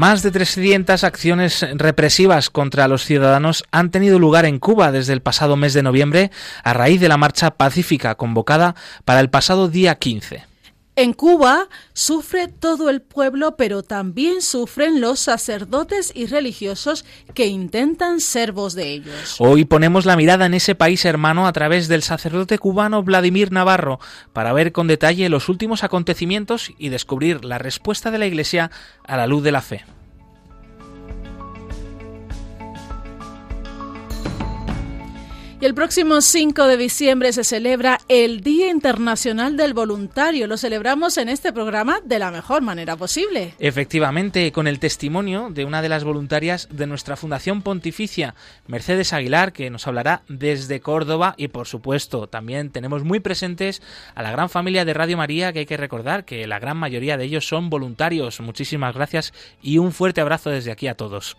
Más de 300 acciones represivas contra los ciudadanos han tenido lugar en Cuba desde el pasado mes de noviembre a raíz de la marcha pacífica convocada para el pasado día 15. En Cuba sufre todo el pueblo, pero también sufren los sacerdotes y religiosos que intentan ser voz de ellos. Hoy ponemos la mirada en ese país hermano a través del sacerdote cubano Vladimir Navarro para ver con detalle los últimos acontecimientos y descubrir la respuesta de la Iglesia a la luz de la fe. Y el próximo 5 de diciembre se celebra el Día Internacional del Voluntario. Lo celebramos en este programa de la mejor manera posible. Efectivamente, con el testimonio de una de las voluntarias de nuestra Fundación Pontificia, Mercedes Aguilar, que nos hablará desde Córdoba y por supuesto también tenemos muy presentes a la gran familia de Radio María, que hay que recordar que la gran mayoría de ellos son voluntarios. Muchísimas gracias y un fuerte abrazo desde aquí a todos.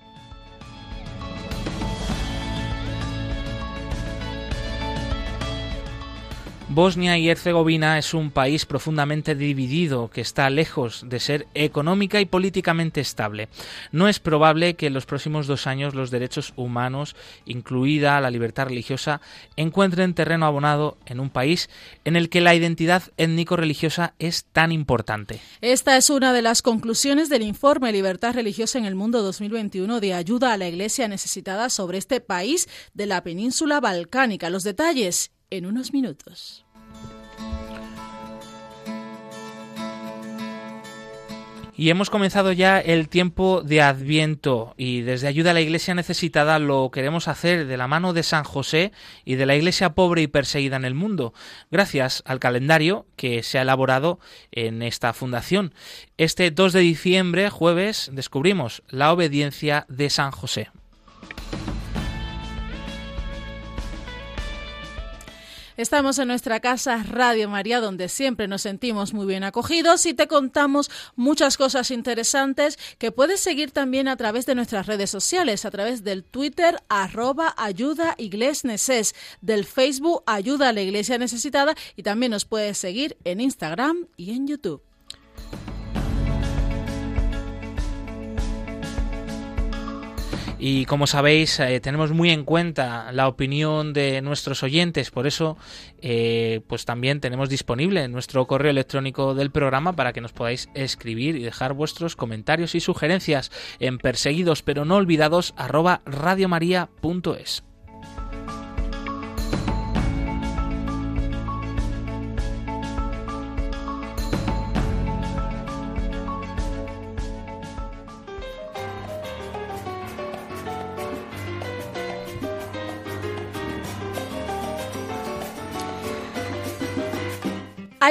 Bosnia y Herzegovina es un país profundamente dividido que está lejos de ser económica y políticamente estable. No es probable que en los próximos dos años los derechos humanos, incluida la libertad religiosa, encuentren terreno abonado en un país en el que la identidad étnico-religiosa es tan importante. Esta es una de las conclusiones del informe Libertad Religiosa en el Mundo 2021 de ayuda a la Iglesia necesitada sobre este país de la península balcánica. Los detalles en unos minutos. Y hemos comenzado ya el tiempo de Adviento y desde Ayuda a la Iglesia Necesitada lo queremos hacer de la mano de San José y de la Iglesia pobre y perseguida en el mundo, gracias al calendario que se ha elaborado en esta fundación. Este 2 de diciembre, jueves, descubrimos la obediencia de San José. Estamos en nuestra casa Radio María, donde siempre nos sentimos muy bien acogidos y te contamos muchas cosas interesantes que puedes seguir también a través de nuestras redes sociales, a través del Twitter arroba ayuda iglesneses, del Facebook ayuda a la iglesia necesitada y también nos puedes seguir en Instagram y en YouTube. Y como sabéis, eh, tenemos muy en cuenta la opinión de nuestros oyentes, por eso eh, pues también tenemos disponible nuestro correo electrónico del programa para que nos podáis escribir y dejar vuestros comentarios y sugerencias en perseguidos pero no olvidados arroba radiomaria.es.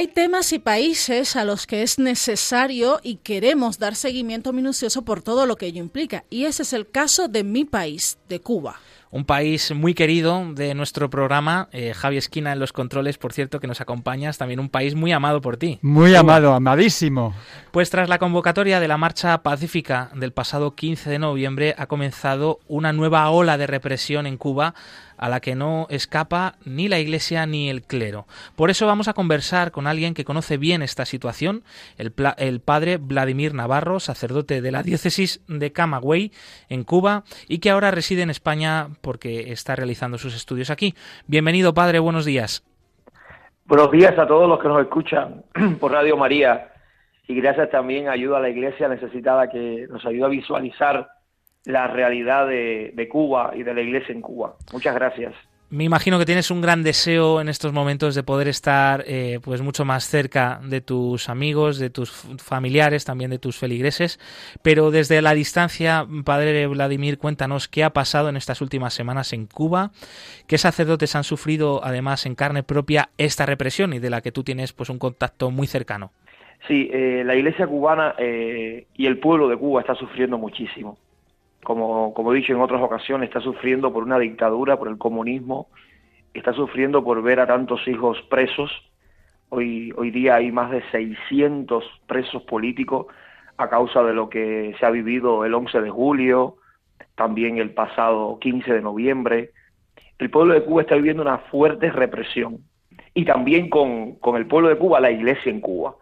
Hay temas y países a los que es necesario y queremos dar seguimiento minucioso por todo lo que ello implica. Y ese es el caso de mi país, de Cuba un país muy querido de nuestro programa, eh, Javi Esquina en los controles, por cierto, que nos acompañas, también un país muy amado por ti. Muy amado, amadísimo. Pues tras la convocatoria de la Marcha Pacífica del pasado 15 de noviembre ha comenzado una nueva ola de represión en Cuba a la que no escapa ni la Iglesia ni el clero. Por eso vamos a conversar con alguien que conoce bien esta situación, el, padre Vladimir Navarro, sacerdote de la diócesis de Camagüey, en Cuba, y que ahora reside en España porque está realizando sus estudios aquí. Bienvenido, padre, buenos días. Buenos días a todos los que nos escuchan por Radio María y gracias también a Ayuda a la Iglesia Necesitada que nos ayuda a visualizar la realidad de, de Cuba y de la iglesia en Cuba. Muchas gracias. Me imagino que tienes un gran deseo en estos momentos de poder estar eh, pues mucho más cerca de tus amigos, de tus familiares, también de tus feligreses, pero desde la distancia, Padre Vladimir, cuéntanos qué ha pasado en estas últimas semanas en Cuba, qué sacerdotes han sufrido además en carne propia esta represión y de la que tú tienes pues un contacto muy cercano. Sí, eh, la iglesia cubana eh, y el pueblo de Cuba está sufriendo muchísimo. Como, como he dicho en otras ocasiones, está sufriendo por una dictadura, por el comunismo, está sufriendo por ver a tantos hijos presos. Hoy, hoy día hay más de 600 presos políticos a causa de lo que se ha vivido el 11 de julio, también el pasado 15 de noviembre. El pueblo de Cuba está viviendo una fuerte represión y también con, con el pueblo de Cuba, la iglesia en Cuba.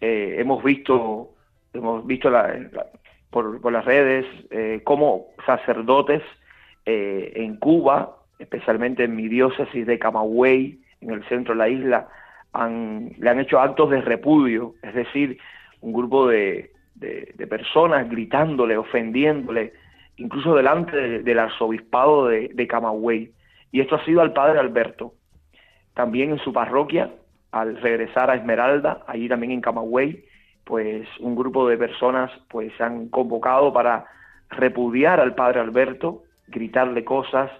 Eh, hemos visto, hemos visto por, por, las redes eh, cómo sacerdotes eh, en Cuba, especialmente en mi diócesis de Camagüey, en el centro de la isla, le han hecho actos de repudio, es decir, un grupo de, de, personas gritándole, ofendiéndole, incluso delante del arzobispado de, de Camagüey. Y esto ha sido al padre Alberto. También en su parroquia al regresar a Esmeralda, allí también en Camagüey, pues un grupo de personas pues se han convocado para repudiar al padre Alberto, gritarle cosas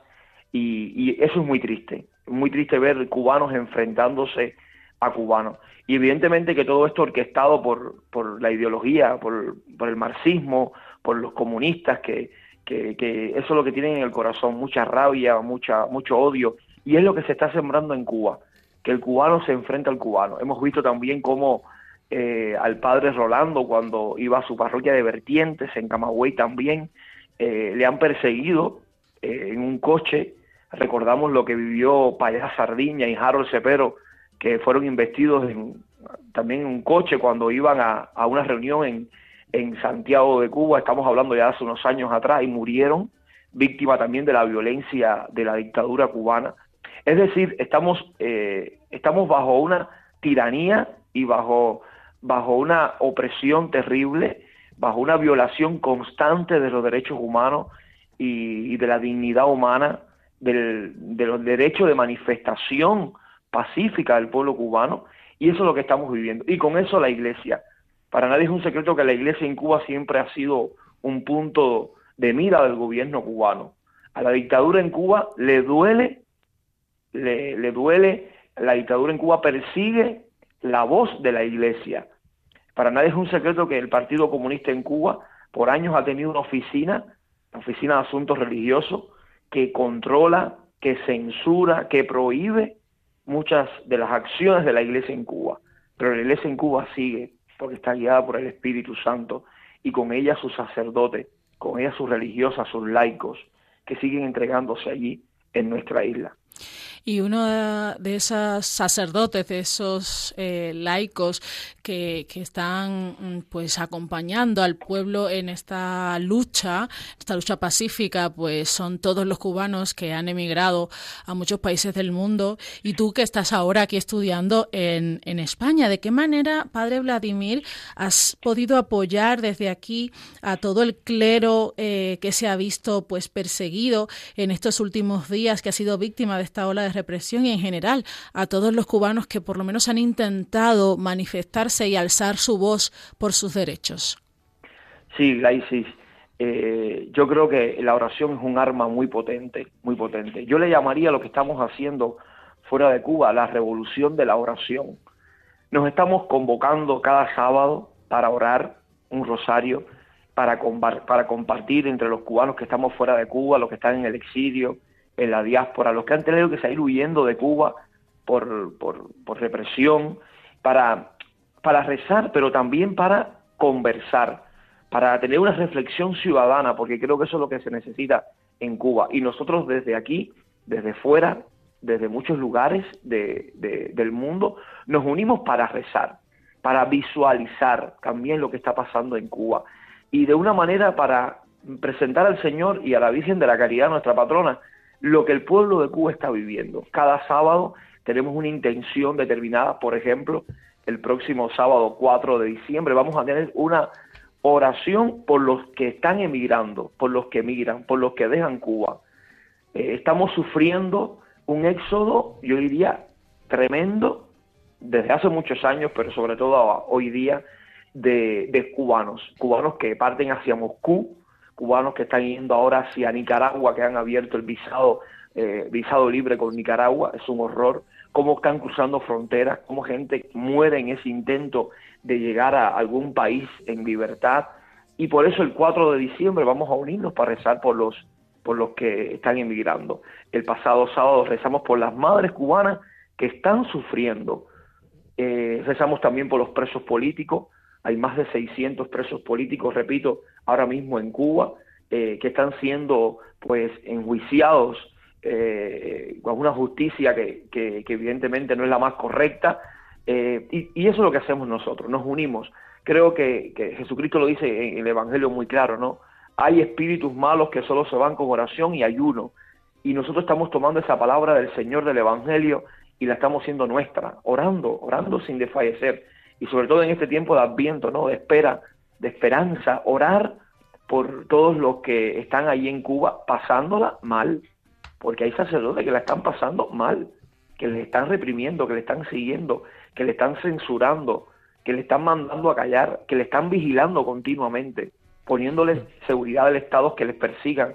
y, eso es muy triste, muy triste ver cubanos enfrentándose a cubanos. Y evidentemente que todo esto orquestado por, por la ideología, por, por el marxismo, por los comunistas, que, que, que, eso es lo que tienen en el corazón, mucha rabia, mucha, mucho odio, y es lo que se está sembrando en Cuba que el cubano se enfrenta al cubano. Hemos visto también cómo eh, al padre Rolando, cuando iba a su parroquia de Vertientes, en Camagüey también, eh, le han perseguido eh, en un coche. Recordamos lo que vivió Payá Sardiña y Harold Cepero, que fueron investidos en, también en un coche cuando iban a, a una reunión en, en Santiago de Cuba, estamos hablando ya hace unos años atrás, y murieron víctima también de la violencia de la dictadura cubana. Es decir, estamos, eh, estamos bajo una tiranía y bajo, bajo una opresión terrible, bajo una violación constante de los derechos humanos y, de la dignidad humana, del, de los derechos de manifestación pacífica del pueblo cubano, y eso es lo que estamos viviendo. Y con eso la Iglesia. Para nadie es un secreto que la Iglesia en Cuba siempre ha sido un punto de mira del gobierno cubano. A la dictadura en Cuba le duele le, duele, la dictadura en Cuba persigue la voz de la iglesia. Para nadie es un secreto que el Partido Comunista en Cuba por años ha tenido una oficina, la Oficina de Asuntos Religiosos, que controla, que censura, que prohíbe muchas de las acciones de la iglesia en Cuba. Pero la iglesia en Cuba sigue porque está guiada por el Espíritu Santo y con ella sus sacerdotes, con ella sus religiosas, sus laicos, que siguen entregándose allí en nuestra isla. Y uno de esos sacerdotes, de esos eh, laicos que, están mm, pues acompañando al pueblo en esta lucha, esta lucha pacífica, pues son todos los cubanos que han emigrado a muchos países del mundo. Y tú que estás ahora aquí estudiando en, en España, ¿de qué manera, Padre Vladimir, has podido apoyar desde aquí a todo el clero eh, que se ha visto pues perseguido en estos últimos días, que ha sido víctima de esta ola de represión y en general a todos los cubanos que por lo menos han intentado manifestarse y alzar su voz por sus derechos. Sí, Gaisis, eh, yo creo que la oración es un arma muy potente, muy potente. Yo le llamaría lo que estamos haciendo fuera de Cuba la revolución de la oración. Nos estamos convocando cada sábado para orar un rosario, para, para compartir entre los cubanos que estamos fuera de Cuba, los que están en el exilio, en la diáspora, los que han tenido que salir huyendo de Cuba por, por, represión, para, para rezar, pero también para conversar, para tener una reflexión ciudadana, porque creo que eso es lo que se necesita en Cuba. Y nosotros desde aquí, desde fuera, desde muchos lugares de, del mundo, nos unimos para rezar, para visualizar también lo que está pasando en Cuba y de una manera para presentar al Señor y a la Virgen de la Caridad, nuestra patrona, lo que el pueblo de Cuba está viviendo. Cada sábado tenemos una intención determinada, por ejemplo, el próximo sábado 4 de diciembre vamos a tener una oración por los que están emigrando, por los que emigran, por los que dejan Cuba. Eh, estamos sufriendo un éxodo, yo diría, tremendo, desde hace muchos años, pero sobre todo hoy día, de, de cubanos, cubanos que parten hacia Moscú, cubanos que están yendo ahora hacia Nicaragua, que han abierto el visado, eh, visado libre con Nicaragua, es un horror, cómo están cruzando fronteras, cómo gente muere en ese intento de llegar a algún país en libertad. Y por eso el 4 de diciembre vamos a unirnos para rezar por los, por los que están emigrando. El pasado sábado rezamos por las madres cubanas que están sufriendo. Eh, rezamos también por los presos políticos. Hay más de 600 presos políticos, repito, ahora mismo en Cuba, eh, que están siendo pues enjuiciados eh, con una justicia que, evidentemente no es la más correcta. Eh, y, eso es lo que hacemos nosotros, nos unimos. Creo que, Jesucristo lo dice en el Evangelio muy claro, ¿no? Hay espíritus malos que solo se van con oración y ayuno. Y nosotros estamos tomando esa palabra del Señor del Evangelio y la estamos haciendo nuestra, orando, orando sin desfallecer. Y sobre todo en este tiempo de adviento, ¿no? De espera, de esperanza, orar por todos los que están ahí en Cuba pasándola mal, porque hay sacerdotes que la están pasando mal, que le están reprimiendo, que le están siguiendo, que le están censurando, que le están mandando a callar, que le están vigilando continuamente, poniéndoles seguridad del Estado que les persigan,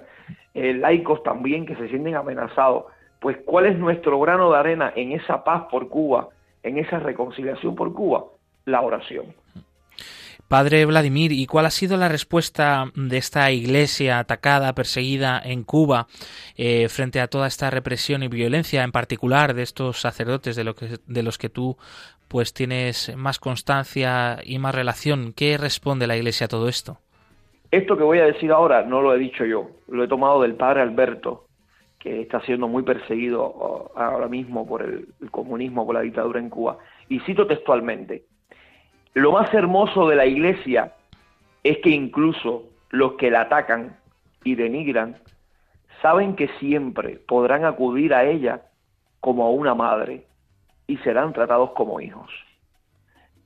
eh, laicos también que se sienten amenazados. Pues, ¿cuál es nuestro grano de arena en esa paz por Cuba, en esa reconciliación por Cuba? La oración. Padre Vladimir, ¿y cuál ha sido la respuesta de esta iglesia atacada, perseguida en Cuba eh, frente a toda esta represión y violencia, en particular de estos sacerdotes de, lo que, de los que tú pues tienes más constancia y más relación? ¿Qué responde la iglesia a todo esto? Esto que voy a decir ahora no lo he dicho yo, lo he tomado del padre Alberto, que está siendo muy perseguido ahora mismo por el comunismo, por la dictadura en Cuba. Y cito textualmente, lo más hermoso de la iglesia es que incluso los que la atacan y denigran saben que siempre podrán acudir a ella como a una madre y serán tratados como hijos.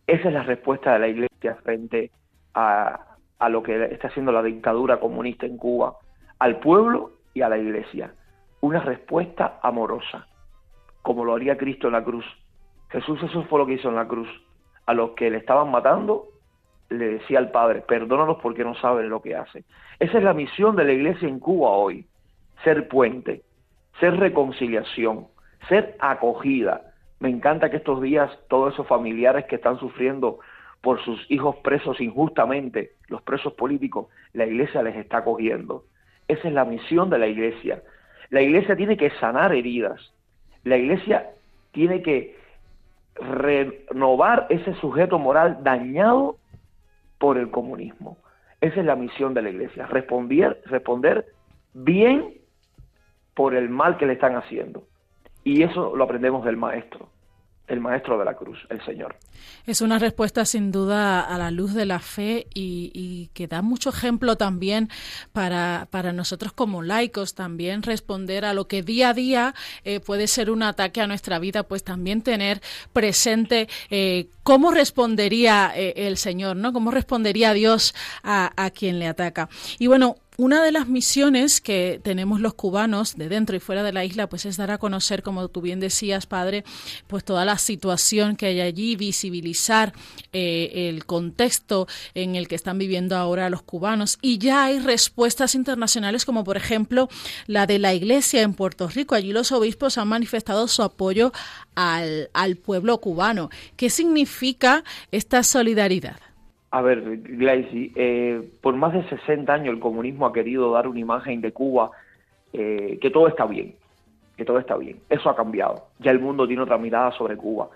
Esa es la respuesta de la iglesia frente a, lo que está haciendo la dictadura comunista en Cuba, al pueblo y a la iglesia. Una respuesta amorosa, como lo haría Cristo en la cruz. Jesús eso fue lo que hizo en la cruz a los que le estaban matando, le decía al Padre, perdónalos porque no saben lo que hacen. Esa es la misión de la iglesia en Cuba hoy, ser puente, ser reconciliación, ser acogida. Me encanta que estos días todos esos familiares que están sufriendo por sus hijos presos injustamente, los presos políticos, la iglesia les está acogiendo. Esa es la misión de la iglesia. La iglesia tiene que sanar heridas. La iglesia tiene que renovar ese sujeto moral dañado por el comunismo. Esa es la misión de la iglesia, responder, responder bien por el mal que le están haciendo. Y eso lo aprendemos del maestro el Maestro de la Cruz, el Señor. Es una respuesta sin duda a la luz de la fe y, que da mucho ejemplo también para, para, nosotros como laicos, también responder a lo que día a día eh, puede ser un ataque a nuestra vida, pues también tener presente eh, cómo respondería eh, el Señor, ¿no? Cómo respondería Dios a, a quien le ataca. Y bueno, una de las misiones que tenemos los cubanos de dentro y fuera de la isla, pues es dar a conocer, como tú bien decías, padre, pues toda la situación que hay allí, visibilizar eh, el contexto en el que están viviendo ahora los cubanos. Y ya hay respuestas internacionales, como por ejemplo la de la Iglesia en Puerto Rico. Allí los obispos han manifestado su apoyo al, al pueblo cubano. ¿Qué significa esta solidaridad? A ver, Glacy, eh, por más de 60 años el comunismo ha querido dar una imagen de Cuba eh, que todo está bien, que todo está bien. Eso ha cambiado. Ya el mundo tiene otra mirada sobre Cuba.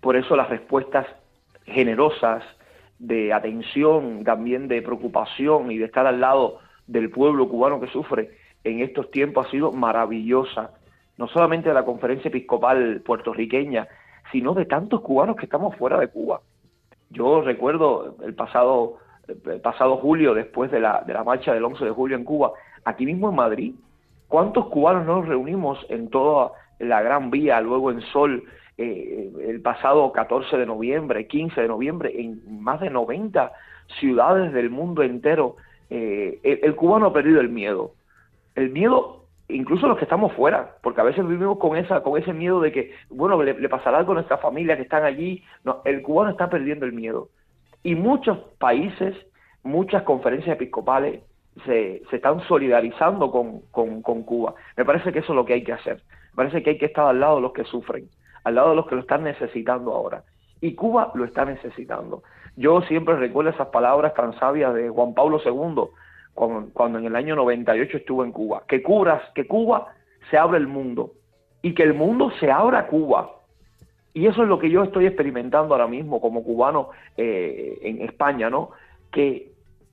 Por eso las respuestas generosas de atención, también de preocupación y de estar al lado del pueblo cubano que sufre en estos tiempos ha sido maravillosa. No solamente de la conferencia episcopal puertorriqueña, sino de tantos cubanos que estamos fuera de Cuba yo recuerdo el pasado, el pasado julio, después de la, de la marcha del 11 de julio en Cuba, aquí mismo en Madrid, ¿cuántos cubanos nos reunimos en toda la Gran Vía, luego en Sol, eh, el pasado 14 de noviembre, 15 de noviembre, en más de 90 ciudades del mundo entero? Eh, el, el cubano ha perdido el miedo. El miedo incluso los que estamos fuera, porque a veces vivimos con esa con ese miedo de que, bueno, le, pasará algo a nuestra familia que están allí. No, el cubano está perdiendo el miedo. Y muchos países, muchas conferencias episcopales se, se están solidarizando con, con, con, Cuba. Me parece que eso es lo que hay que hacer. Me parece que hay que estar al lado de los que sufren, al lado de los que lo están necesitando ahora. Y Cuba lo está necesitando. Yo siempre recuerdo esas palabras tan sabias de Juan Pablo II cuando, en el año 98 estuvo en Cuba. Que, curas, que Cuba se abra el mundo y que el mundo se abra a Cuba. Y eso es lo que yo estoy experimentando ahora mismo como cubano eh, en España, ¿no? Que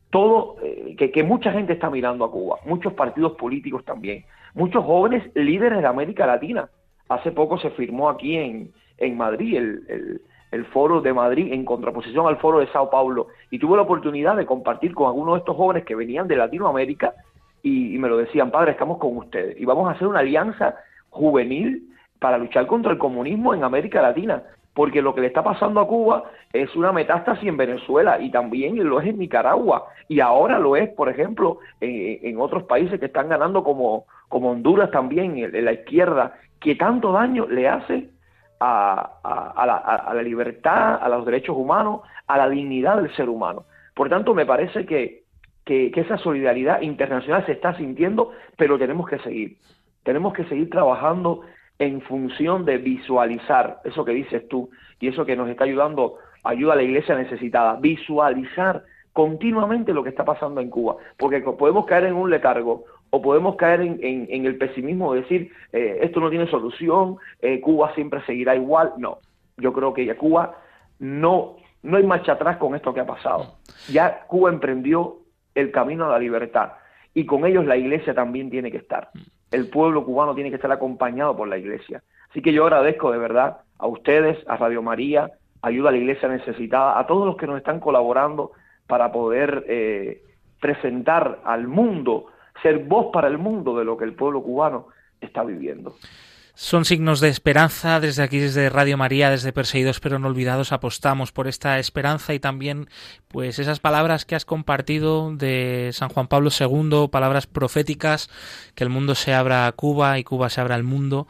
todo, eh, que, que, mucha gente está mirando a Cuba, muchos partidos políticos también, muchos jóvenes líderes de América Latina. Hace poco se firmó aquí en, en Madrid el, el, foro de Madrid en contraposición al foro de Sao Paulo. Y tuve la oportunidad de compartir con algunos de estos jóvenes que venían de Latinoamérica y, me lo decían, padre, estamos con ustedes y vamos a hacer una alianza juvenil para luchar contra el comunismo en América Latina, porque lo que le está pasando a Cuba es una metástasis en Venezuela y también lo es en Nicaragua. Y ahora lo es, por ejemplo, en, otros países que están ganando como, como Honduras también, en, la izquierda, que tanto daño le hace a, a, la, a, la, libertad, a los derechos humanos, a la dignidad del ser humano. Por tanto, me parece que, que, que esa solidaridad internacional se está sintiendo, pero tenemos que seguir. Tenemos que seguir trabajando en función de visualizar eso que dices tú y eso que nos está ayudando, ayuda a la iglesia necesitada, visualizar continuamente lo que está pasando en Cuba, porque podemos caer en un letargo o podemos caer en, en, el pesimismo de decir eh, esto no tiene solución, eh, Cuba siempre seguirá igual. No, yo creo que ya Cuba no, no hay marcha atrás con esto que ha pasado. Ya Cuba emprendió el camino a la libertad y con ellos la iglesia también tiene que estar el pueblo cubano tiene que estar acompañado por la iglesia. Así que yo agradezco de verdad a ustedes, a Radio María, ayuda a la iglesia necesitada, a todos los que nos están colaborando para poder eh, presentar al mundo, ser voz para el mundo de lo que el pueblo cubano está viviendo. Son signos de esperanza. Desde aquí, desde Radio María, desde Perseguidos pero no olvidados, apostamos por esta esperanza y también, pues, esas palabras que has compartido de San Juan Pablo II, palabras proféticas, que el mundo se abra a Cuba y Cuba se abra al mundo.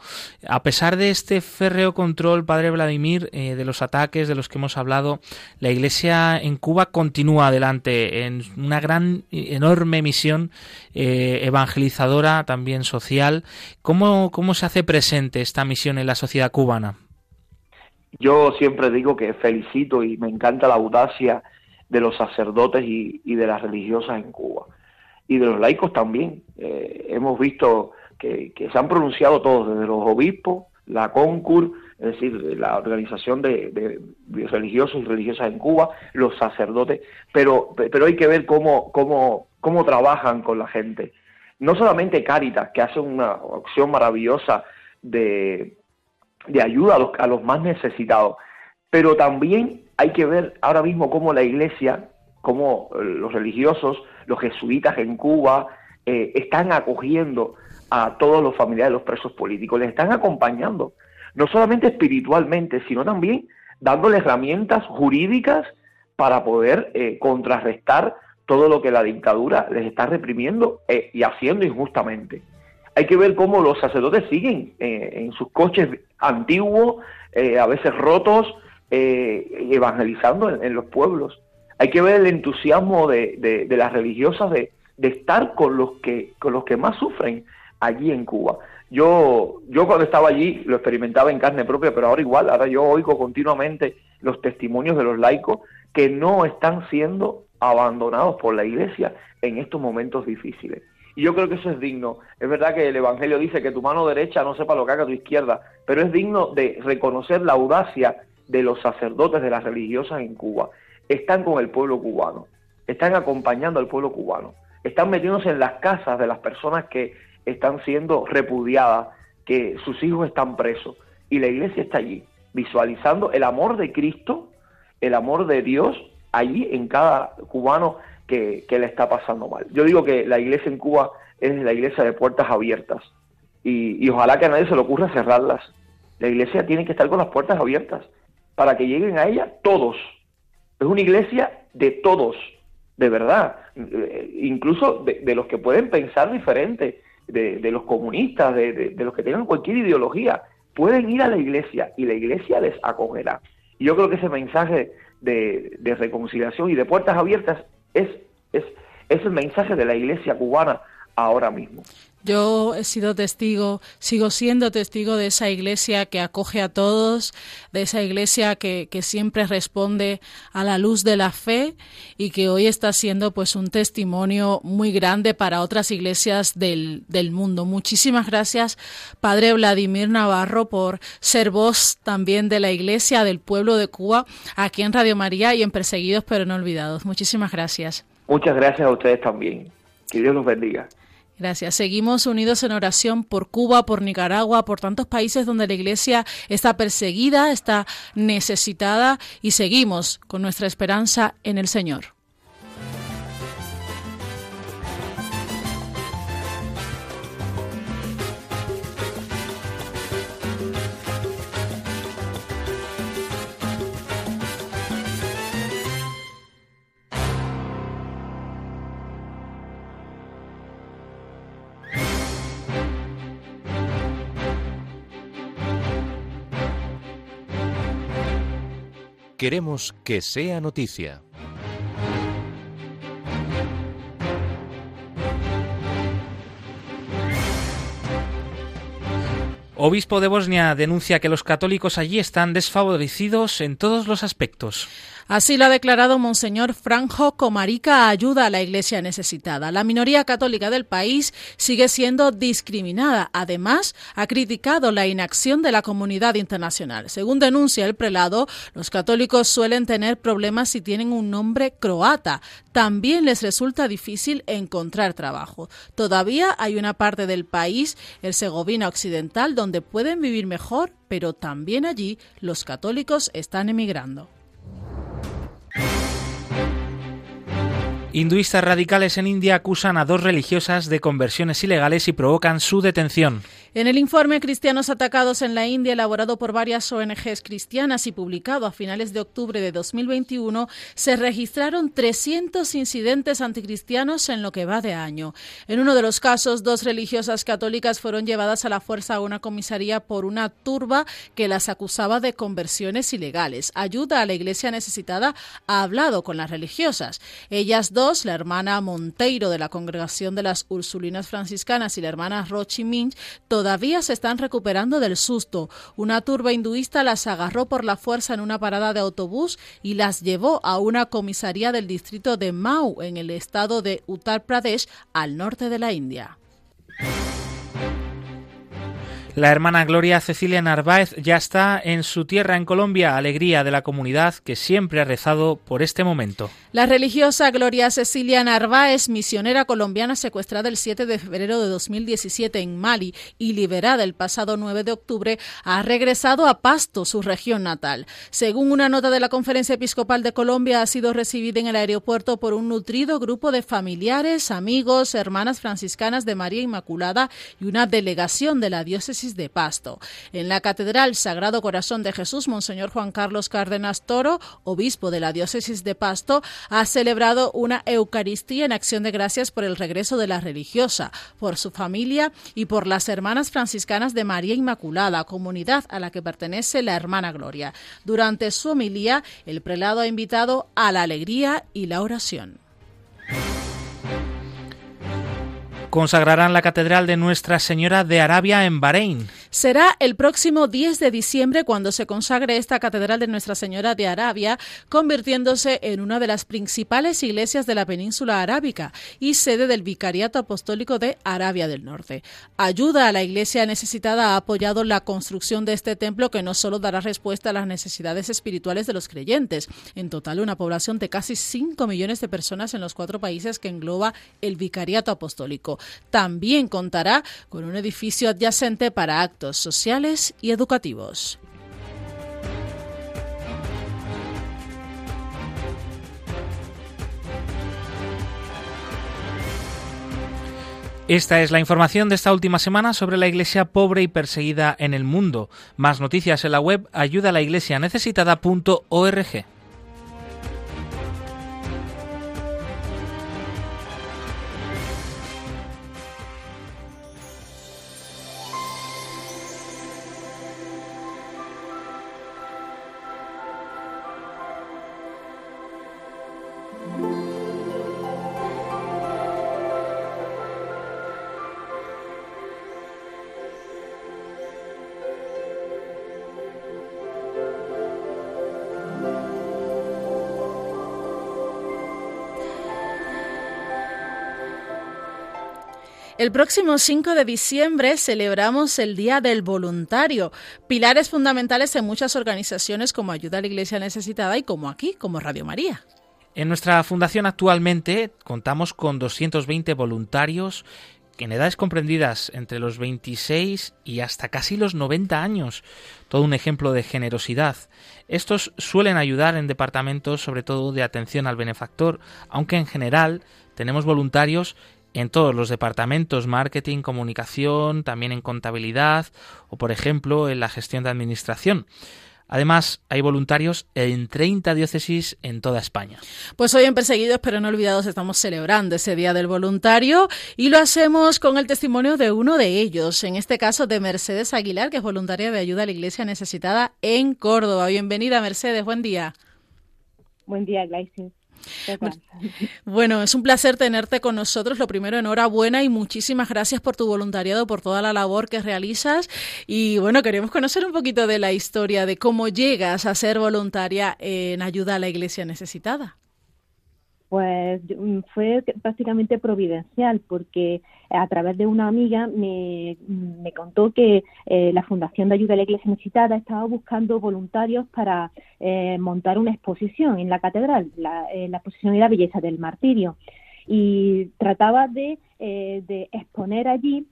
A pesar de este férreo control, Padre Vladimir, eh, de los ataques de los que hemos hablado, la Iglesia en Cuba continúa adelante en una gran, enorme misión eh, evangelizadora, también social. ¿Cómo, cómo se hace presente? Esta misión en la sociedad cubana? Yo siempre digo que felicito y me encanta la audacia de los sacerdotes y, de las religiosas en Cuba. Y de los laicos también. Eh, hemos visto que, se han pronunciado todos, desde los obispos, la CONCUR, es decir, la organización de, religiosos y religiosas en Cuba, los sacerdotes, pero, pero hay que ver cómo, cómo, cómo trabajan con la gente. No solamente Cáritas, que hace una acción maravillosa de, ayuda a los, a los más necesitados. Pero también hay que ver ahora mismo cómo la iglesia, cómo eh, los religiosos, los jesuitas en Cuba, eh, están acogiendo a todos los familiares de los presos políticos, les están acompañando, no solamente espiritualmente, sino también dándoles herramientas jurídicas para poder eh, contrarrestar todo lo que la dictadura les está reprimiendo y haciendo injustamente hay que ver cómo los sacerdotes siguen eh, en sus coches antiguos, eh, a veces rotos, eh, evangelizando en, los pueblos. Hay que ver el entusiasmo de, las religiosas de, estar con los que con los que más sufren allí en Cuba. Yo yo cuando estaba allí lo experimentaba en carne propia, pero ahora igual, ahora yo oigo continuamente los testimonios de los laicos que no están siendo abandonados por la Iglesia en estos momentos difíciles. Y yo creo que eso es digno. Es verdad que el Evangelio dice que tu mano derecha no sepa lo que haga tu izquierda, pero es digno de reconocer la audacia de los sacerdotes de las religiosas en Cuba. Están con el pueblo cubano, están acompañando al pueblo cubano, están metiéndose en las casas de las personas que están siendo repudiadas, que sus hijos están presos. Y la iglesia está allí, visualizando el amor de Cristo, el amor de Dios allí en cada cubano que, le está pasando mal. Yo digo que la iglesia en Cuba es la iglesia de puertas abiertas y, ojalá que a nadie se le ocurra cerrarlas. La iglesia tiene que estar con las puertas abiertas para que lleguen a ella todos. Es una iglesia de todos, de verdad, eh, incluso de, los que pueden pensar diferente, de, los comunistas, de, los que tengan cualquier ideología, pueden ir a la iglesia y la iglesia les acogerá. Y yo creo que ese mensaje de, reconciliación y de puertas abiertas es, es, Es el mensaje de la iglesia cubana ahora mismo. Yo he sido testigo, sigo siendo testigo de esa iglesia que acoge a todos, de esa iglesia que, que, siempre responde a la luz de la fe y que hoy está siendo pues un testimonio muy grande para otras iglesias del, del mundo. Muchísimas gracias, Padre Vladimir Navarro, por ser voz también de la iglesia del pueblo de Cuba aquí en Radio María y en Perseguidos pero no olvidados. Muchísimas gracias. Muchas gracias a ustedes también. Que Dios los bendiga. Gracias. Seguimos unidos en oración por Cuba, por Nicaragua, por tantos países donde la Iglesia está perseguida, está necesitada y seguimos con nuestra esperanza en el Señor. Queremos que sea noticia. Obispo de Bosnia denuncia que los católicos allí están desfavorecidos en todos los aspectos. Así lo ha declarado Monseñor Franjo Comarica ayuda a la Iglesia necesitada. La minoría católica del país sigue siendo discriminada. Además, ha criticado la inacción de la comunidad internacional. Según denuncia el prelado, los católicos suelen tener problemas si tienen un nombre croata. También les resulta difícil encontrar trabajo. Todavía hay una parte del país, el Segovina Occidental, donde pueden vivir mejor, pero también allí los católicos están emigrando. Hinduistas radicales en India acusan a dos religiosas de conversiones ilegales y provocan su detención. En el informe Cristianos atacados en la India, elaborado por varias ONGs cristianas y publicado a finales de octubre de 2021, se registraron 300 incidentes anticristianos en lo que va de año. En uno de los casos, dos religiosas católicas fueron llevadas a la fuerza a una comisaría por una turba que las acusaba de conversiones ilegales. Ayuda a la iglesia necesitada ha hablado con las religiosas. Ellas dos, la hermana Monteiro de la Congregación de las Ursulinas Franciscanas y la hermana Rochi Minch, todavía se están recuperando del susto. Una turba hinduista las agarró por la fuerza en una parada de autobús y las llevó a una comisaría del distrito de Mau, en el estado de Uttar Pradesh, al norte de la India. La hermana Gloria Cecilia Narváez ya está en su tierra en Colombia, alegría de la comunidad que siempre ha rezado por este momento. La religiosa Gloria Cecilia Narváez, misionera colombiana secuestrada el 7 de febrero de 2017 en Mali y liberada el pasado 9 de octubre, ha regresado a Pasto, su región natal. Según una nota de la Conferencia Episcopal de Colombia, ha sido recibida en el aeropuerto por un nutrido grupo de familiares, amigos, hermanas franciscanas de María Inmaculada y una delegación de la diócesis de Pasto. En la Catedral Sagrado Corazón de Jesús, Monseñor Juan Carlos Cárdenas Toro, obispo de la diócesis de Pasto, ha celebrado una Eucaristía en acción de gracias por el regreso de la religiosa, por su familia y por las hermanas franciscanas de María Inmaculada, comunidad a la que pertenece la hermana Gloria. Durante su homilía, el prelado ha invitado a la alegría y la oración. Consagrarán la Catedral de Nuestra Señora de Arabia en Bahrein. Será el próximo 10 de diciembre cuando se consagre esta Catedral de Nuestra Señora de Arabia, convirtiéndose en una de las principales iglesias de la península arábica y sede del Vicariato Apostólico de Arabia del Norte. Ayuda a la iglesia necesitada ha apoyado la construcción de este templo que no solo dará respuesta a las necesidades espirituales de los creyentes, en total una población de casi 5 millones de personas en los cuatro países que engloba el Vicariato Apostólico. También contará con un edificio adyacente para actos sociales y educativos. Esta es la información de esta última semana sobre la iglesia pobre y perseguida en el mundo. Más noticias en la web ayudalaiglesianecesitada.org. El próximo 5 de diciembre celebramos el Día del Voluntario, pilares fundamentales en muchas organizaciones como Ayuda a la Iglesia Necesitada y como aquí, como Radio María. En nuestra fundación actualmente contamos con 220 voluntarios en edades comprendidas entre los 26 y hasta casi los 90 años. Todo un ejemplo de generosidad. Estos suelen ayudar en departamentos sobre todo de atención al benefactor, aunque en general tenemos voluntarios en todos los departamentos, marketing, comunicación, también en contabilidad o, por ejemplo, en la gestión de administración. Además, hay voluntarios en 30 diócesis en toda España. Pues hoy en Perseguidos pero no olvidados estamos celebrando ese Día del Voluntario y lo hacemos con el testimonio de uno de ellos, en este caso de Mercedes Aguilar, que es voluntaria de ayuda a la Iglesia Necesitada en Córdoba. Bienvenida, Mercedes, buen día. Buen día, Gleice. Bueno, es un placer tenerte con nosotros. Lo primero, enhorabuena y muchísimas gracias por tu voluntariado, por toda la labor que realizas. Y bueno, queremos conocer un poquito de la historia de cómo llegas a ser voluntaria en ayuda a la iglesia necesitada. Pues mm, fue prácticamente providencial porque a través de una amiga me, me contó que eh, la Fundación de Ayuda a la Iglesia Necesitada estaba buscando voluntarios para eh, montar una exposición en la catedral. La, eh, la exposición Belleza del Martirio y trataba de, de exponer allí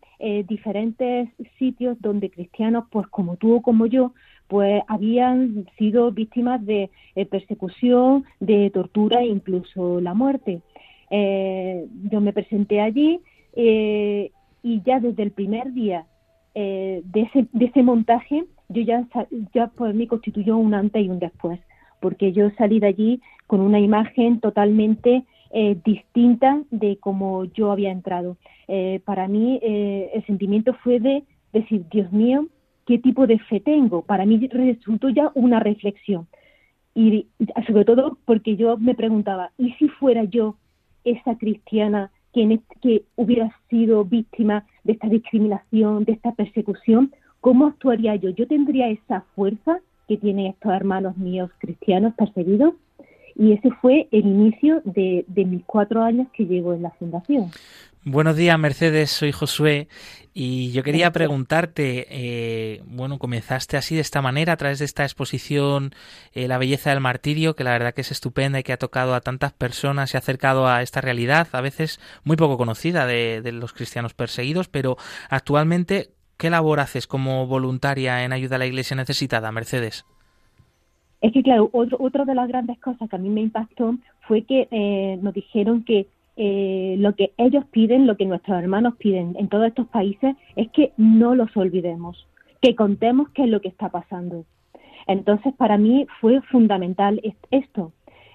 diferentes sitios donde cristianos, pues como tú o como yo, pues habían sido víctimas de eh, persecución, de tortura e incluso la muerte. Eh, yo me presenté allí eh, y ya desde el primer día de, ese, de ese montaje yo ya, ya por mí constituyó un antes y un después, porque yo salí de allí con una imagen totalmente distinta de como yo había entrado. para mí el sentimiento fue de decir, Dios mío, qué tipo de fe tengo. Para mí resultó ya una reflexión. Y sobre todo porque yo me preguntaba, ¿y si fuera yo esa cristiana que, que hubiera sido víctima de esta discriminación, de esta persecución? ¿Cómo actuaría yo? ¿Yo tendría esa fuerza que tienen estos hermanos míos cristianos perseguidos? Y ese fue el inicio de mis cuatro años que llevo en la fundación. Buenos días, Mercedes. Soy Josué y yo quería preguntarte, eh, bueno, comenzaste así de esta manera a través de esta exposición eh, La belleza del martirio, que la verdad que es estupenda y que ha tocado a tantas personas y ha acercado a esta realidad, a veces muy poco conocida de, los cristianos perseguidos, pero actualmente, ¿qué labor haces como voluntaria en ayuda a la Iglesia necesitada, Mercedes? Es que, claro, otra de las grandes cosas que a mí me impactó fue que eh, nos dijeron que eh, lo que ellos piden, lo que nuestros hermanos piden en todos estos países, es que no los olvidemos, que contemos qué es lo que está pasando. Entonces, para mí fue fundamental esto.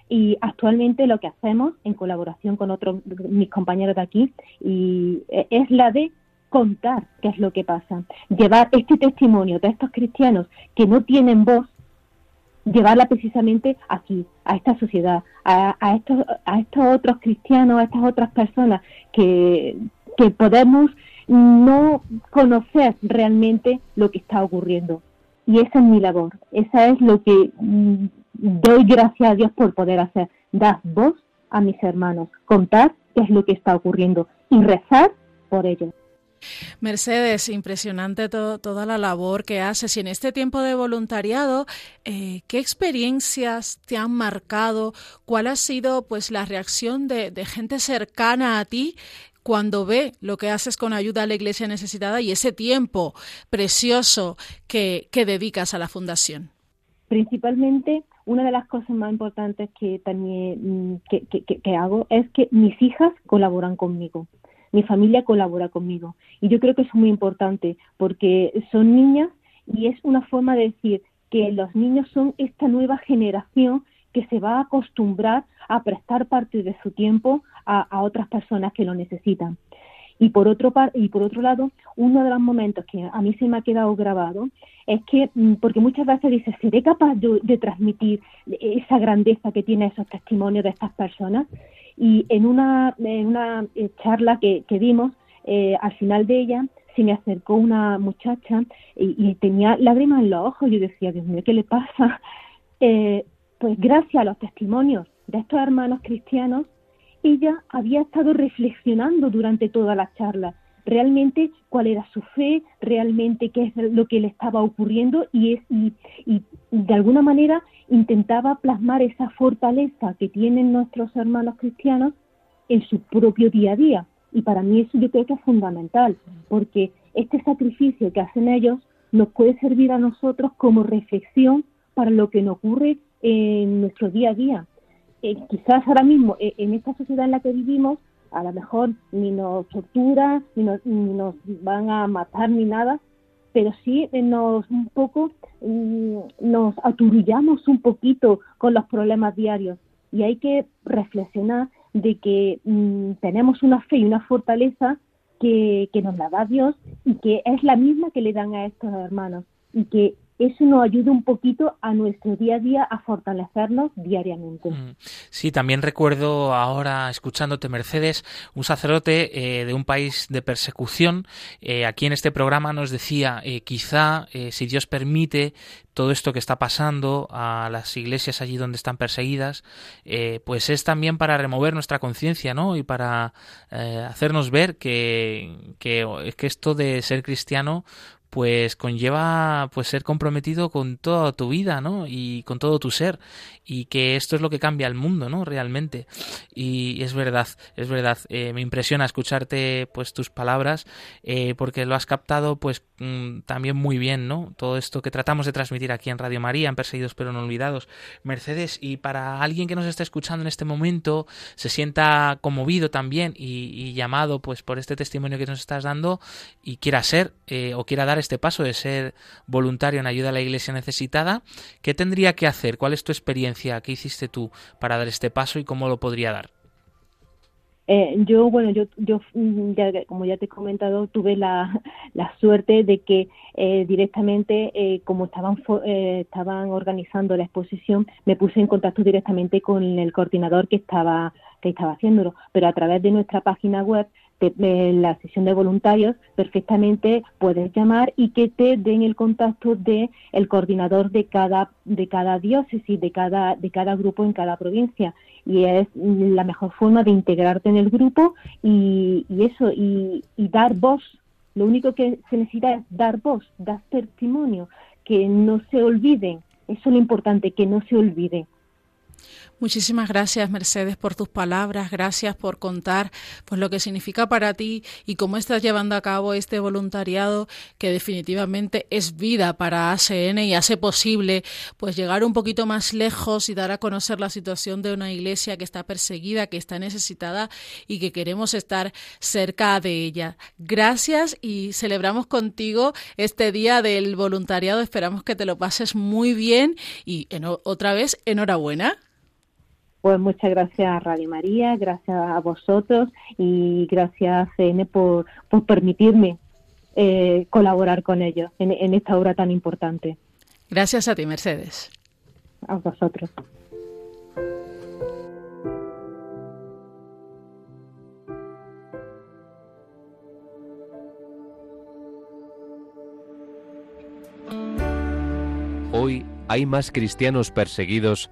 Y actualmente lo que hacemos, en colaboración con otros mis compañeros de aquí, y e, es la de contar qué es lo que pasa, llevar este testimonio de estos cristianos que no tienen voz llevarla precisamente aquí, a esta sociedad, a, estos, a estos otros cristianos, a estas otras personas que, que podemos no conocer realmente lo que está ocurriendo. Y esa es mi labor, esa es lo que mm, doy gracias a Dios por poder hacer, dar voz a mis hermanos, contar qué es lo que está ocurriendo y rezar por ellos. Mercedes, impresionante toda la labor que haces. Y en este tiempo de voluntariado, eh, ¿qué experiencias te han marcado? ¿Cuál ha sido pues la reacción de, gente cercana a ti cuando ve lo que haces con ayuda a la iglesia necesitada y ese tiempo precioso que, dedicas a la fundación? Principalmente, una de las cosas más importantes que también mm, que hago es que mis hijas colaboran conmigo mi familia colabora conmigo. Y yo creo que es muy importante porque son niñas y es una forma de decir que los niños son esta nueva generación que se va a acostumbrar a prestar parte de su tiempo a, otras personas que lo necesitan. Y por otro y por otro lado, uno de los momentos que a mí se me ha quedado grabado es que, mm, porque muchas veces dices, ¿seré capaz de transmitir esa grandeza que tiene esos testimonios de estas personas? Y en una, en una eh, charla que, que dimos, eh, al final de ella, se me acercó una muchacha y, tenía lágrimas en los ojos. Yo decía, Dios mío, ¿qué le pasa? Eh, pues gracias a los testimonios de estos hermanos cristianos, ella había estado reflexionando durante toda la charla realmente cuál era su fe, realmente qué es lo que le estaba ocurriendo y, es, y, y de alguna manera intentaba plasmar esa fortaleza que tienen nuestros hermanos cristianos en su propio día a día. Y para mí eso yo creo que es fundamental, porque este sacrificio que hacen ellos nos puede servir a nosotros como reflexión para lo que nos ocurre en nuestro día a día. Eh, quizás ahora mismo, eh, en esta sociedad en la que vivimos, a lo mejor ni nos tortura, ni nos, van a matar, ni nada, pero sí eh, nos un poco mm, nos aturullamos un poquito con los problemas diarios. Y hay que reflexionar de que mm, tenemos una fe y una fortaleza que, que nos la da Dios y que es la misma que le dan a estos hermanos y que eso nos ayuda un poquito a nuestro día a día a fortalecernos diariamente. Mm. Sí, también recuerdo ahora, escuchándote, Mercedes, un sacerdote eh, de un país de persecución, eh, aquí en este programa nos decía, eh, quizá, si Dios permite, todo esto que está pasando a las iglesias allí donde están perseguidas, pues es también para remover nuestra conciencia, ¿no? Y para hacernos ver que, que, que esto de ser cristiano, pues conlleva pues ser comprometido con toda tu vida, ¿no? Y con todo tu ser y que esto es lo que cambia el mundo, ¿no? Realmente. Y es verdad, es verdad. Eh, me impresiona escucharte pues tus palabras eh, porque lo has captado pues mm, también muy bien, ¿no? Todo esto que tratamos de transmitir aquí en Radio María, en Perseguidos pero no olvidados. Mercedes, y para alguien que nos está escuchando en este momento, se sienta conmovido también y, llamado pues por este testimonio que nos estás dando y quiera ser eh, o quiera dar este paso de ser voluntario en ayuda a la iglesia necesitada, ¿qué tendría que hacer? ¿Cuál es tu experiencia? ¿Qué hiciste tú para dar este paso y cómo lo podría dar? Eh, yo, bueno, yo, yo mm, como ya te he comentado, tuve la, la suerte de que eh, directamente, eh, como estaban, estaban organizando la exposición, me puse en contacto directamente con el coordinador que estaba, que estaba haciéndolo. Pero a través de nuestra página web en la sesión de voluntarios perfectamente puedes llamar y que te den el contacto de el coordinador de cada de cada diócesis de cada de cada grupo en cada provincia. Y es la mejor forma de integrarte en el grupo y, eso y, y dar voz. Lo único que se necesita es dar voz dar testimonio que no se olviden. Eso es lo importante que no se olviden Muchísimas gracias, Mercedes, por tus palabras. Gracias por contar pues lo que significa para ti y cómo estás llevando a cabo este voluntariado que definitivamente es vida para ACN y hace posible pues llegar un poquito más lejos y dar a conocer la situación de una iglesia que está perseguida, que está necesitada y que queremos estar cerca de ella. Gracias y celebramos contigo este día del voluntariado. Esperamos que te lo pases muy bien y otra vez enhorabuena. Pues muchas gracias a Radio María, gracias a vosotros y gracias a CN por, permitirme eh, colaborar con ellos en, en esta obra tan importante. Gracias a ti, Mercedes. A vosotros. Hoy hay más cristianos perseguidos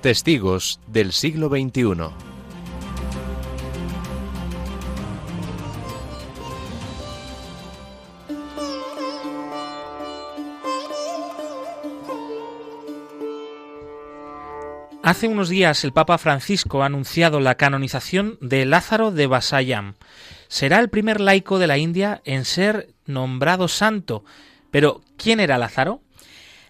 Testigos del siglo XXI. Hace unos días el Papa Francisco ha anunciado la canonización de Lázaro de Basayam. Será el primer laico de la India en ser nombrado santo. Pero, ¿quién era Lázaro?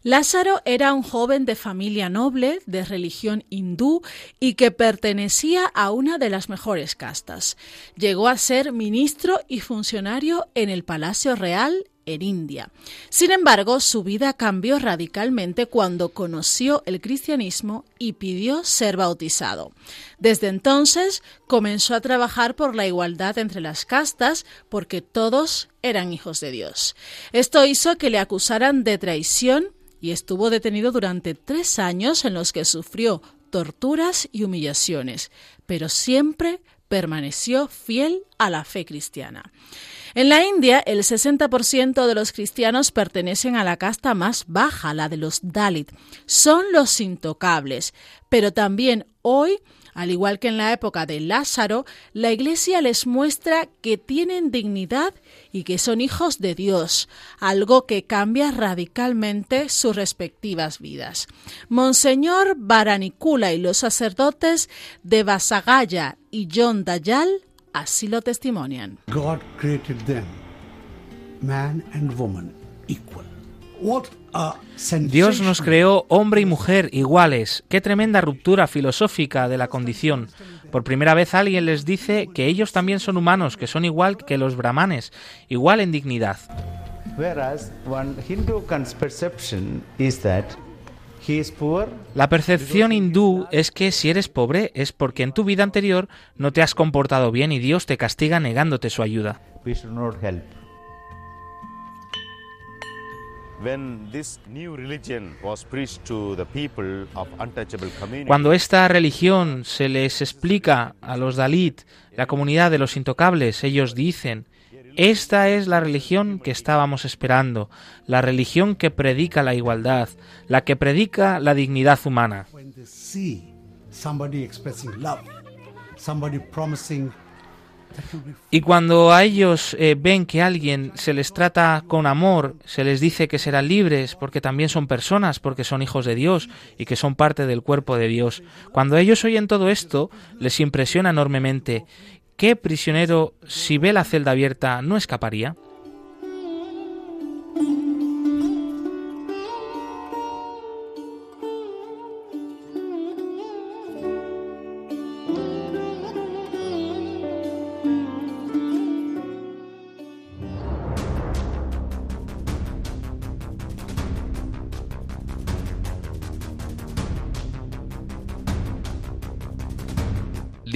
Lázaro era un joven de familia noble, de religión hindú y que pertenecía a una de las mejores castas. Llegó a ser ministro y funcionario en el Palacio Real en India. Sin embargo, su vida cambió radicalmente cuando conoció el cristianismo y pidió ser bautizado. Desde entonces comenzó a trabajar por la igualdad entre las castas porque todos eran hijos de Dios. Esto hizo que le acusaran de traición y estuvo detenido durante tres años en los que sufrió torturas y humillaciones, pero siempre permaneció fiel a la fe cristiana. En la India, el 60% de los cristianos pertenecen a la casta más baja, la de los Dalit. Son los intocables, pero también hoy al igual que en la época de Lázaro, la Iglesia les muestra que tienen dignidad y que son hijos de Dios, algo que cambia radicalmente sus respectivas vidas. Monseñor Baranicula y los sacerdotes de Basagaya y John Dayal así lo testimonian. Man. Dios nos creó hombre y mujer iguales. Qué tremenda ruptura filosófica de la condición. Por primera vez alguien les dice que ellos también son humanos, que son igual que los brahmanes, igual en dignidad. La percepción hindú es que si eres pobre es porque en tu vida anterior no te has comportado bien y Dios te castiga negándote su ayuda. Cuando esta religión se les explica a los Dalit, la comunidad de los intocables, ellos dicen, esta es la religión que estábamos esperando, la religión que predica la igualdad, la que predica la dignidad humana. Y cuando a ellos eh, ven que alguien se les trata con amor, se les dice que serán libres porque también son personas, porque son hijos de Dios y que son parte del cuerpo de Dios. Cuando ellos oyen todo esto, les impresiona enormemente. ¿Qué prisionero, si ve la celda abierta, no escaparía?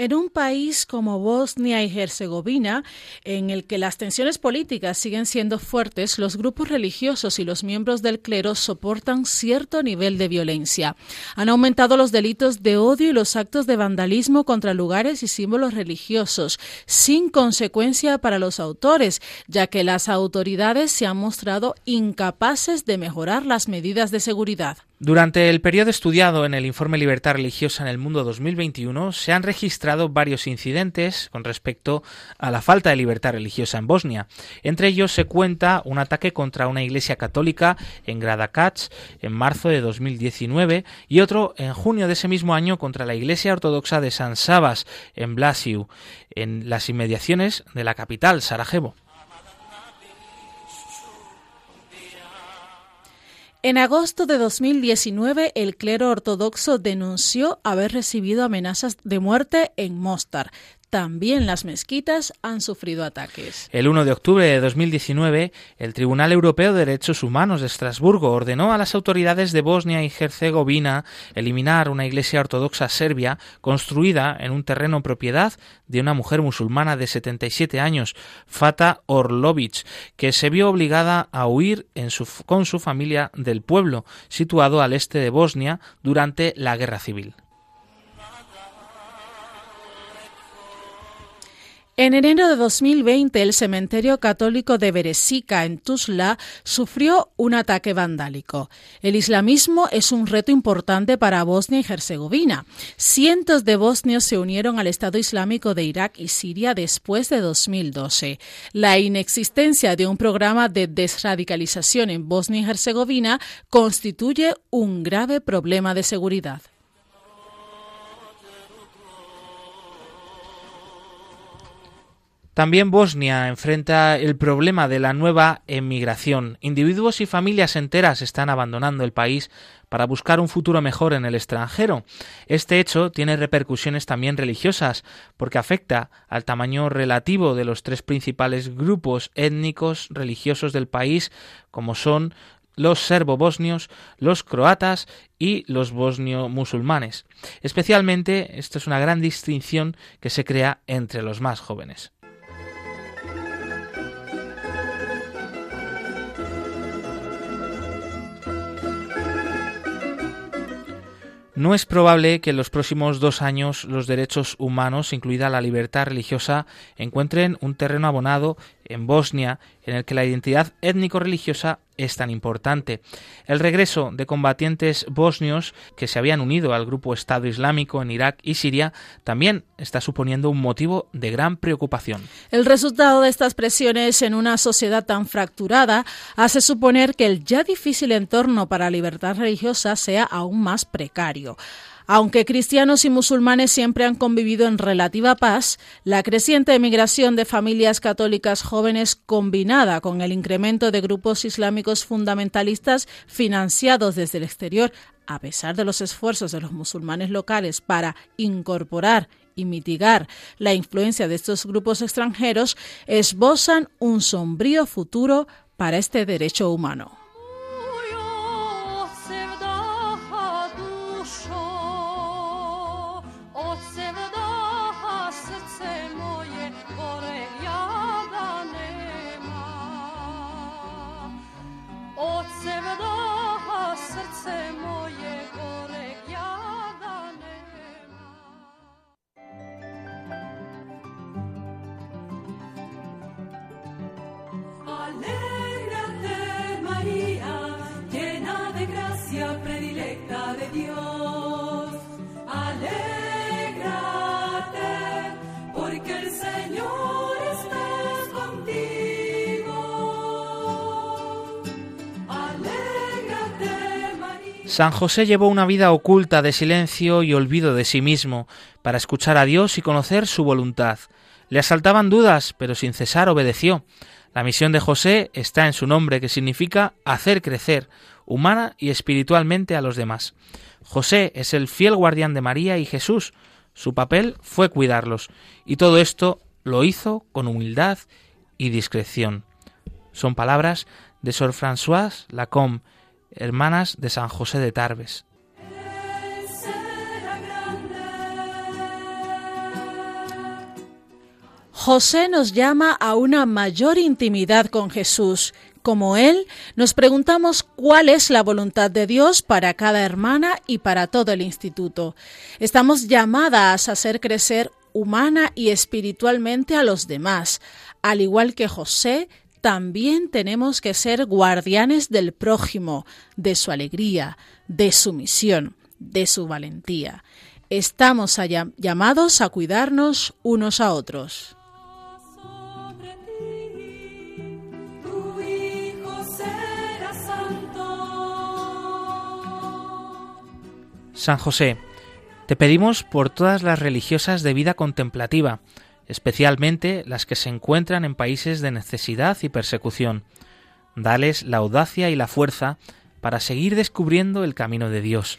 En un país como Bosnia y Herzegovina, en el que las tensiones políticas siguen siendo fuertes, los grupos religiosos y los miembros del clero soportan cierto nivel de violencia. Han aumentado los delitos de odio y los actos de vandalismo contra lugares y símbolos religiosos, sin consecuencia para los autores, ya que las autoridades se han mostrado incapaces de mejorar las medidas de seguridad. Durante el periodo estudiado en el informe Libertad Religiosa en el Mundo 2021 se han registrado varios incidentes con respecto a la falta de libertad religiosa en Bosnia. Entre ellos se cuenta un ataque contra una iglesia católica en Gradakac en marzo de 2019 y otro en junio de ese mismo año contra la iglesia ortodoxa de San Sabas en Blasiu, en las inmediaciones de la capital, Sarajevo. En agosto de 2019, el clero ortodoxo denunció haber recibido amenazas de muerte en Mostar. También las mezquitas han sufrido ataques. El 1 de octubre de 2019, el Tribunal Europeo de Derechos Humanos de Estrasburgo ordenó a las autoridades de Bosnia y Herzegovina eliminar una iglesia ortodoxa serbia construida en un terreno propiedad de una mujer musulmana de 77 años, Fata Orlovic, que se vio obligada a huir con su familia del pueblo, situado al este de Bosnia, durante la Guerra Civil. En enero de 2020, el cementerio católico de Beresica, en Tuzla, sufrió un ataque vandálico. El islamismo es un reto importante para Bosnia y Herzegovina. Cientos de bosnios se unieron al Estado Islámico de Irak y Siria después de 2012. La inexistencia de un programa de desradicalización en Bosnia y Herzegovina constituye un grave problema de seguridad. También Bosnia enfrenta el problema de la nueva emigración. Individuos y familias enteras están abandonando el país para buscar un futuro mejor en el extranjero. Este hecho tiene repercusiones también religiosas, porque afecta al tamaño relativo de los tres principales grupos étnicos religiosos del país, como son los serbo-bosnios, los croatas y los bosnio-musulmanes. Especialmente, esto es una gran distinción que se crea entre los más jóvenes. No es probable que en los próximos dos años los derechos humanos, incluida la libertad religiosa, encuentren un terreno abonado en Bosnia en el que la identidad étnico-religiosa es tan importante. El regreso de combatientes bosnios que se habían unido al grupo Estado Islámico en Irak y Siria también está suponiendo un motivo de gran preocupación. El resultado de estas presiones en una sociedad tan fracturada hace suponer que el ya difícil entorno para la libertad religiosa sea aún más precario. Aunque cristianos y musulmanes siempre han convivido en relativa paz, la creciente emigración de familias católicas jóvenes combinada con el incremento de grupos islámicos fundamentalistas financiados desde el exterior, a pesar de los esfuerzos de los musulmanes locales para incorporar y mitigar la influencia de estos grupos extranjeros, esbozan un sombrío futuro para este derecho humano. San José llevó una vida oculta de silencio y olvido de sí mismo para escuchar a Dios y conocer su voluntad. Le asaltaban dudas, pero sin cesar obedeció. La misión de José está en su nombre, que significa hacer crecer, humana y espiritualmente a los demás. José es el fiel guardián de María y Jesús. Su papel fue cuidarlos, y todo esto lo hizo con humildad y discreción. Son palabras de Sor Françoise Lacombe, hermanas de San José de Tarbes. José nos llama a una mayor intimidad con Jesús. Como Él, nos preguntamos cuál es la voluntad de Dios para cada hermana y para todo el instituto. Estamos llamadas a hacer crecer humana y espiritualmente a los demás. Al igual que José, también tenemos que ser guardianes del prójimo, de su alegría, de su misión, de su valentía. Estamos allá- llamados a cuidarnos unos a otros. Tu Hijo será santo. San José, te pedimos por todas las religiosas de vida contemplativa, especialmente las que se encuentran en países de necesidad y persecución. Dales la audacia y la fuerza para seguir descubriendo el camino de Dios.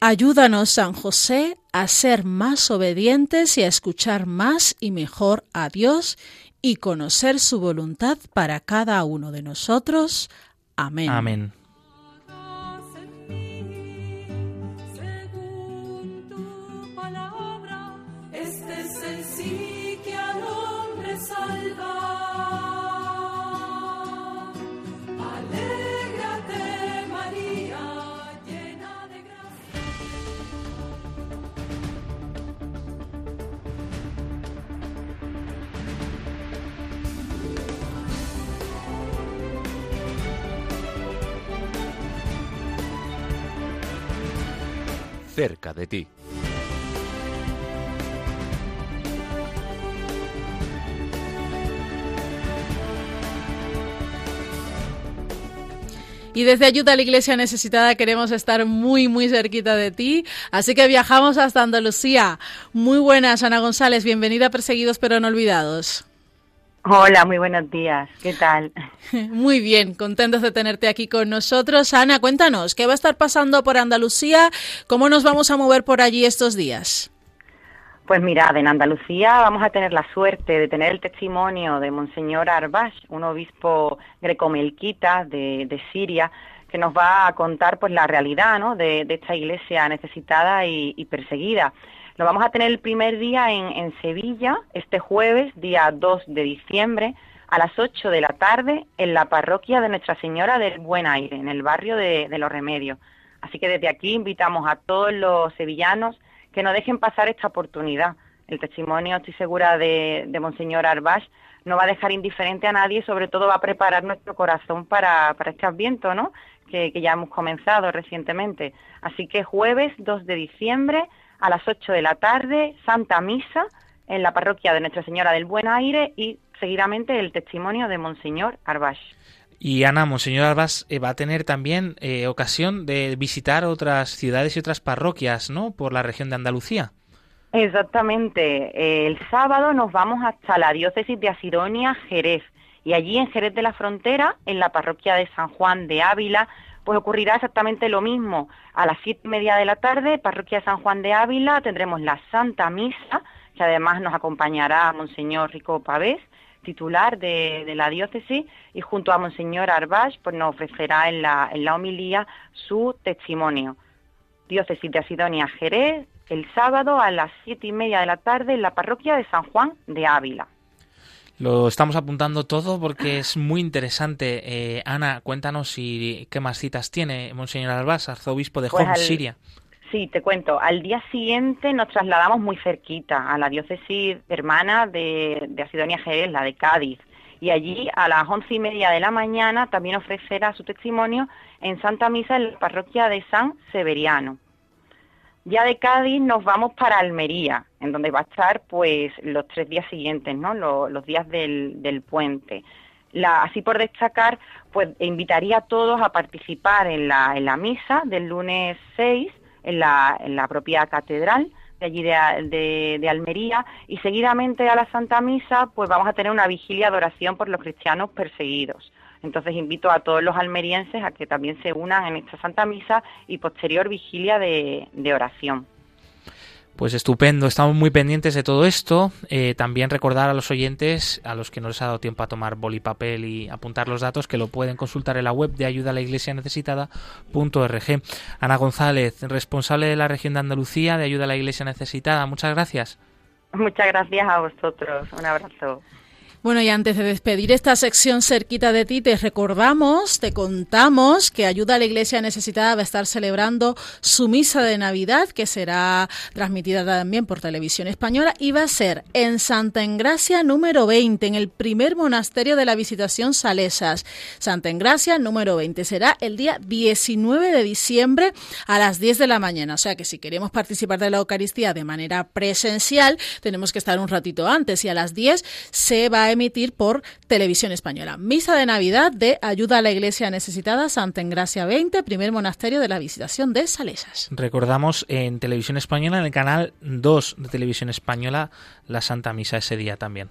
Ayúdanos, San José, a ser más obedientes y a escuchar más y mejor a Dios y conocer su voluntad para cada uno de nosotros. Amén. Amén. Cerca de ti. Y desde Ayuda a la Iglesia Necesitada queremos estar muy, muy cerquita de ti. Así que viajamos hasta Andalucía. Muy buenas, Ana González. Bienvenida a Perseguidos pero no olvidados. Hola, muy buenos días. ¿Qué tal? Muy bien, contentos de tenerte aquí con nosotros. Ana, cuéntanos, ¿qué va a estar pasando por Andalucía? ¿Cómo nos vamos a mover por allí estos días? Pues mirad, en Andalucía vamos a tener la suerte de tener el testimonio de Monseñor Arbash, un obispo grecomelquita de, de Siria, que nos va a contar pues la realidad ¿no? de, de esta iglesia necesitada y, y perseguida. Lo vamos a tener el primer día en, en Sevilla, este jueves, día 2 de diciembre, a las 8 de la tarde, en la parroquia de Nuestra Señora del Buen Aire, en el barrio de, Los Remedios. Así que desde aquí invitamos a todos los sevillanos que no dejen pasar esta oportunidad. El testimonio, estoy segura, de, de Monseñor Arbash no va a dejar indiferente a nadie y sobre todo va a preparar nuestro corazón para, para este adviento, ¿no? Que, que ya hemos comenzado recientemente. Así que jueves 2 de diciembre a las 8 de la tarde, Santa Misa en la parroquia de Nuestra Señora del Buen Aire y seguidamente el testimonio de Monseñor Arbash. Y Ana, Monseñor Arbas eh, va a tener también eh, ocasión de visitar otras ciudades y otras parroquias, ¿no? Por la región de Andalucía. Exactamente. Eh, El sábado nos vamos hasta la diócesis de Asidonia, Jerez. Y allí en Jerez de la Frontera, en la parroquia de San Juan de Ávila, pues ocurrirá exactamente lo mismo. A las siete y media de la tarde, parroquia San Juan de Ávila, tendremos la Santa Misa, que además nos acompañará Monseñor Rico Pavés, titular de, la diócesis, y junto a Monseñor Arbash, pues nos ofrecerá en la, en la homilía su testimonio. Diócesis de Asidonia, Jerez, el sábado a las siete y media de la tarde en la parroquia de San Juan de Ávila. Lo estamos apuntando todo porque es muy interesante. Eh, Ana, cuéntanos si, qué más citas tiene Monseñor Arbas, arzobispo de Pues Homs, al- Siria. Sí, te cuento. Al día siguiente nos trasladamos muy cerquita a la diócesis hermana de, de Asidonia Jerez, la de Cádiz. Y allí a las once y media de la mañana también ofrecerá su testimonio en Santa Misa en la parroquia de San Severiano. Ya de Cádiz nos vamos para Almería, en donde va a estar pues los tres días siguientes, ¿no? Lo- Los, días del, del puente. La- así por destacar, pues invitaría a todos a participar en la, misa del lunes 6 en la, en la propia catedral de allí de, de- de Almería y seguidamente a la Santa Misa pues vamos a tener una vigilia de oración por los cristianos perseguidos. Entonces invito a todos los almerienses a que también se unan en esta Santa Misa y posterior vigilia de, oración. Pues estupendo, estamos muy pendientes de todo esto. Eh, también recordar a los oyentes, a los que no les ha dado tiempo a tomar boli papel y apuntar los datos, que lo pueden consultar en la web de ayuda a la iglesia necesitada.org. Ana González, responsable de la región de Andalucía de ayuda a la iglesia necesitada. Muchas gracias. Muchas gracias a vosotros. Un abrazo. Bueno, y antes de despedir esta sección cerquita de ti, te recordamos, te contamos que Ayuda a la Iglesia Necesitada va a estar celebrando su misa de Navidad, que será transmitida también por televisión española, y va a ser en Santa Engracia número 20, en el primer monasterio de la Visitación Salesas. Santa Engracia número 20 será el día 19 de diciembre a las 10 de la mañana. O sea que si queremos participar de la Eucaristía de manera presencial, tenemos que estar un ratito antes y a las 10 se va a emitir por Televisión Española. Misa de Navidad de Ayuda a la Iglesia Necesitada, Santa Engracia 20, primer monasterio de la Visitación de Salesas. Recordamos en Televisión Española, en el canal 2 de Televisión Española, la Santa Misa ese día también.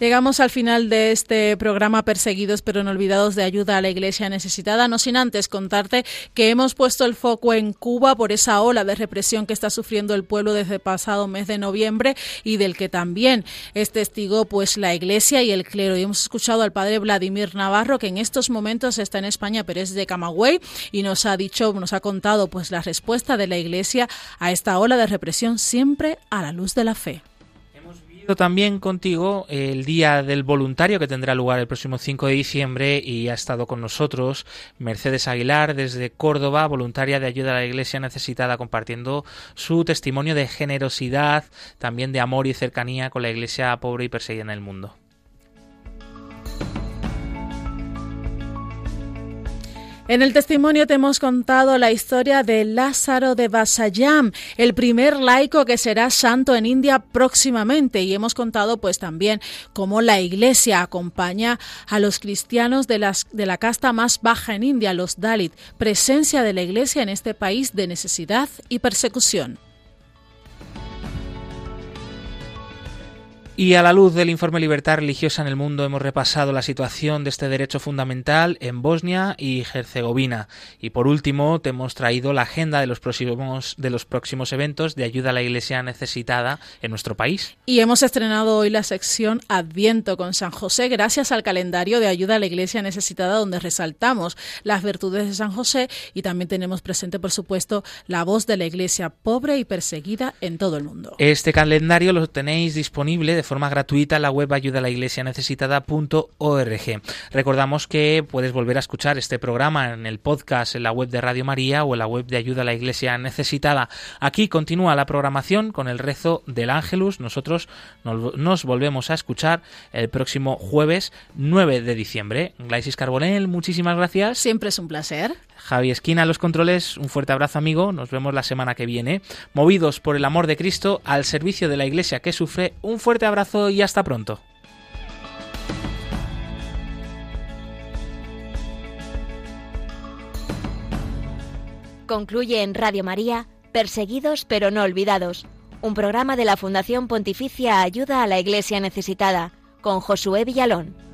Llegamos al final de este programa Perseguidos pero no olvidados de ayuda a la iglesia necesitada, no sin antes contarte que hemos puesto el foco en Cuba por esa ola de represión que está sufriendo el pueblo desde el pasado mes de noviembre y del que también es testigo pues la iglesia y el clero. Y hemos escuchado al padre Vladimir Navarro que en estos momentos está en España pero es de Camagüey y nos ha dicho, nos ha contado pues la respuesta de la iglesia a esta ola de represión siempre a la luz de la fe también contigo el Día del Voluntario que tendrá lugar el próximo 5 de diciembre y ha estado con nosotros Mercedes Aguilar desde Córdoba, voluntaria de ayuda a la Iglesia necesitada, compartiendo su testimonio de generosidad, también de amor y cercanía con la Iglesia pobre y perseguida en el mundo. En el testimonio te hemos contado la historia de Lázaro de Basayam, el primer laico que será santo en India próximamente y hemos contado pues también cómo la Iglesia acompaña a los cristianos de, las, de la casta más baja en India, los Dalit, presencia de la Iglesia en este país de necesidad y persecución. Y a la luz del informe Libertad Religiosa en el Mundo hemos repasado la situación de este derecho fundamental en Bosnia y Herzegovina. Y por último, te hemos traído la agenda de los próximos, de los próximos eventos de ayuda a la Iglesia necesitada en nuestro país. Y hemos estrenado hoy la sección Adviento con San José gracias al calendario de ayuda a la Iglesia necesitada donde resaltamos las virtudes de San José y también tenemos presente, por supuesto, la voz de la Iglesia pobre y perseguida en todo el mundo. Este calendario lo tenéis disponible de forma gratuita la web ayuda a la iglesia necesitada.org. Recordamos que puedes volver a escuchar este programa en el podcast en la web de Radio María o en la web de ayuda a la iglesia necesitada. Aquí continúa la programación con el rezo del Ángelus. Nosotros nos volvemos a escuchar el próximo jueves 9 de diciembre. Glaisis Carbonel, muchísimas gracias. Siempre es un placer. Javi Esquina, los controles, un fuerte abrazo amigo, nos vemos la semana que viene. Movidos por el amor de Cristo, al servicio de la iglesia que sufre, un fuerte abrazo y hasta pronto. Concluye en Radio María, Perseguidos pero no olvidados, un programa de la Fundación Pontificia Ayuda a la Iglesia Necesitada, con Josué Villalón.